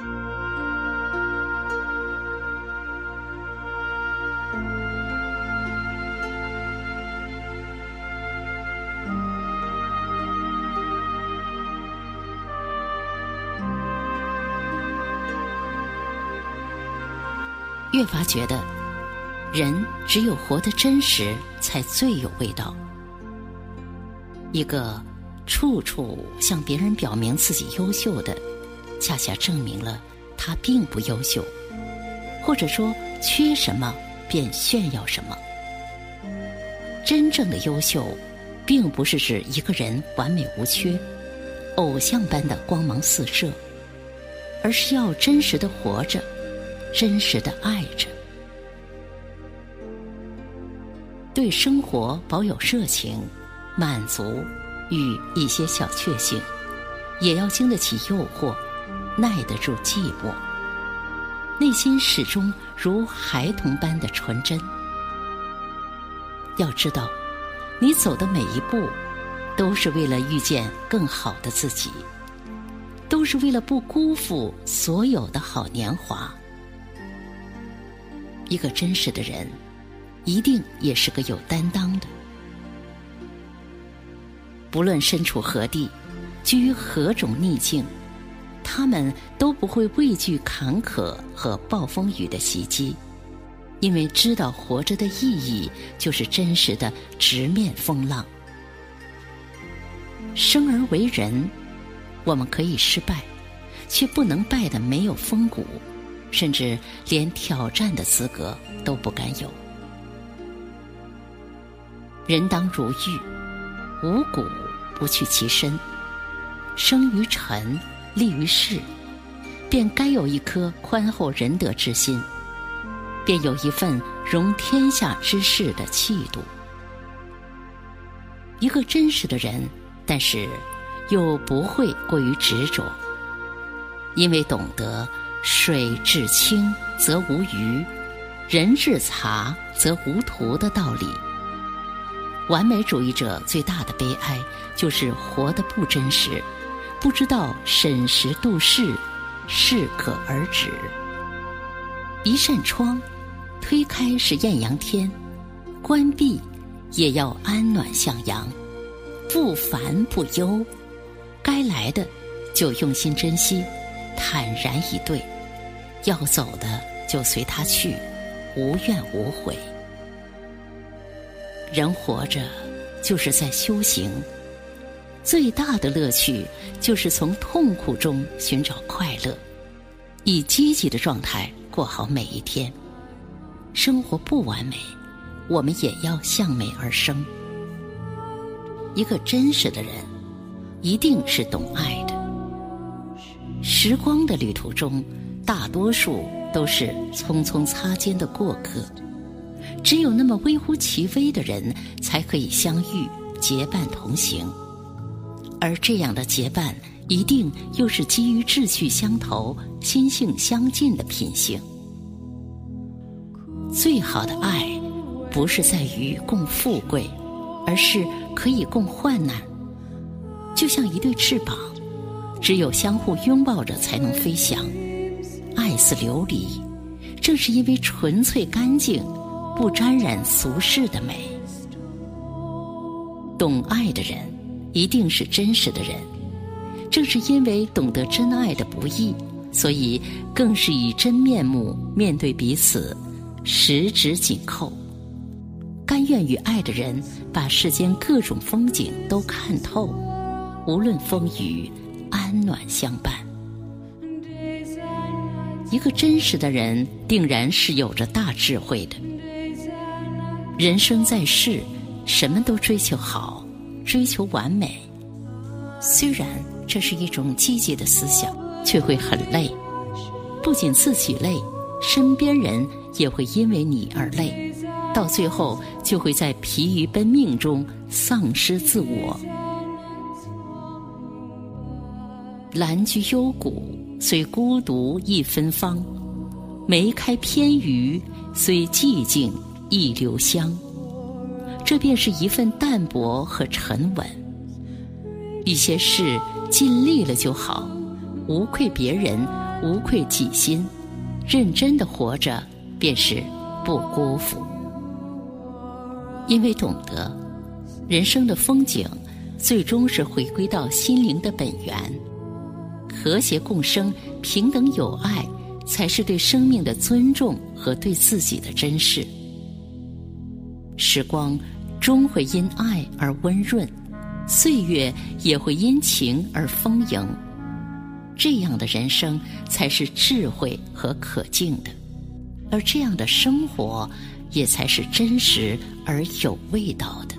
越发觉得，人只有活得真实，才最有味道。一个处处向别人表明自己优秀的，恰恰证明了他并不优秀，或者说缺什么便炫耀什么。真正的优秀，并不是指一个人完美无缺、偶像般的光芒四射，而是要真实的活着。真实的爱着，对生活保有热情、满足与一些小确幸，也要经得起诱惑，耐得住寂寞，内心始终如孩童般的纯真。要知道，你走的每一步，都是为了遇见更好的自己，都是为了不辜负所有的好年华。一个真实的人，一定也是个有担当的。不论身处何地，居于何种逆境，他们都不会畏惧坎坷和暴风雨的袭击，因为知道活着的意义就是真实的直面风浪。生而为人，我们可以失败，却不能败得没有风骨。甚至连挑战的资格都不敢有。人当如玉，无骨不去其身。生于尘，立于世，便该有一颗宽厚仁德之心，便有一份容天下之事的气度。一个真实的人，但是又不会过于执着，因为懂得。水至清则无鱼，人至察则无徒的道理。完美主义者最大的悲哀，就是活得不真实，不知道审时度势，适可而止。一扇窗，推开是艳阳天，关闭也要安暖向阳，不烦不忧，该来的就用心珍惜。坦然以对，要走的就随他去，无怨无悔。人活着就是在修行，最大的乐趣就是从痛苦中寻找快乐，以积极的状态过好每一天。生活不完美，我们也要向美而生。一个真实的人，一定是懂爱的。时光的旅途中，大多数都是匆匆擦肩的过客，只有那么微乎其微的人，才可以相遇、结伴同行。而这样的结伴，一定又是基于志趣相投、心性相近的品性。最好的爱，不是在于共富贵，而是可以共患难，就像一对翅膀。只有相互拥抱着才能飞翔，爱似琉璃，正是因为纯粹干净，不沾染俗世的美。懂爱的人，一定是真实的人。正是因为懂得真爱的不易，所以更是以真面目面对彼此，十指紧扣。甘愿与爱的人把世间各种风景都看透，无论风雨。安暖相伴，一个真实的人定然是有着大智慧的。人生在世，什么都追求好，追求完美。虽然这是一种积极的思想，却会很累。不仅自己累，身边人也会因为你而累，到最后就会在疲于奔命中丧失自我。兰居幽谷，虽孤独亦芬芳；梅开偏于，虽寂静亦留香。这便是一份淡泊和沉稳。一些事尽力了就好，无愧别人，无愧己心，认真的活着，便是不辜负。因为懂得，人生的风景，最终是回归到心灵的本源，和谐共生、平等友爱，才是对生命的尊重和对自己的珍视。时光终会因爱而温润，岁月也会因情而丰盈。这样的人生才是智慧和可敬的，而这样的生活。也才是真实而有味道的。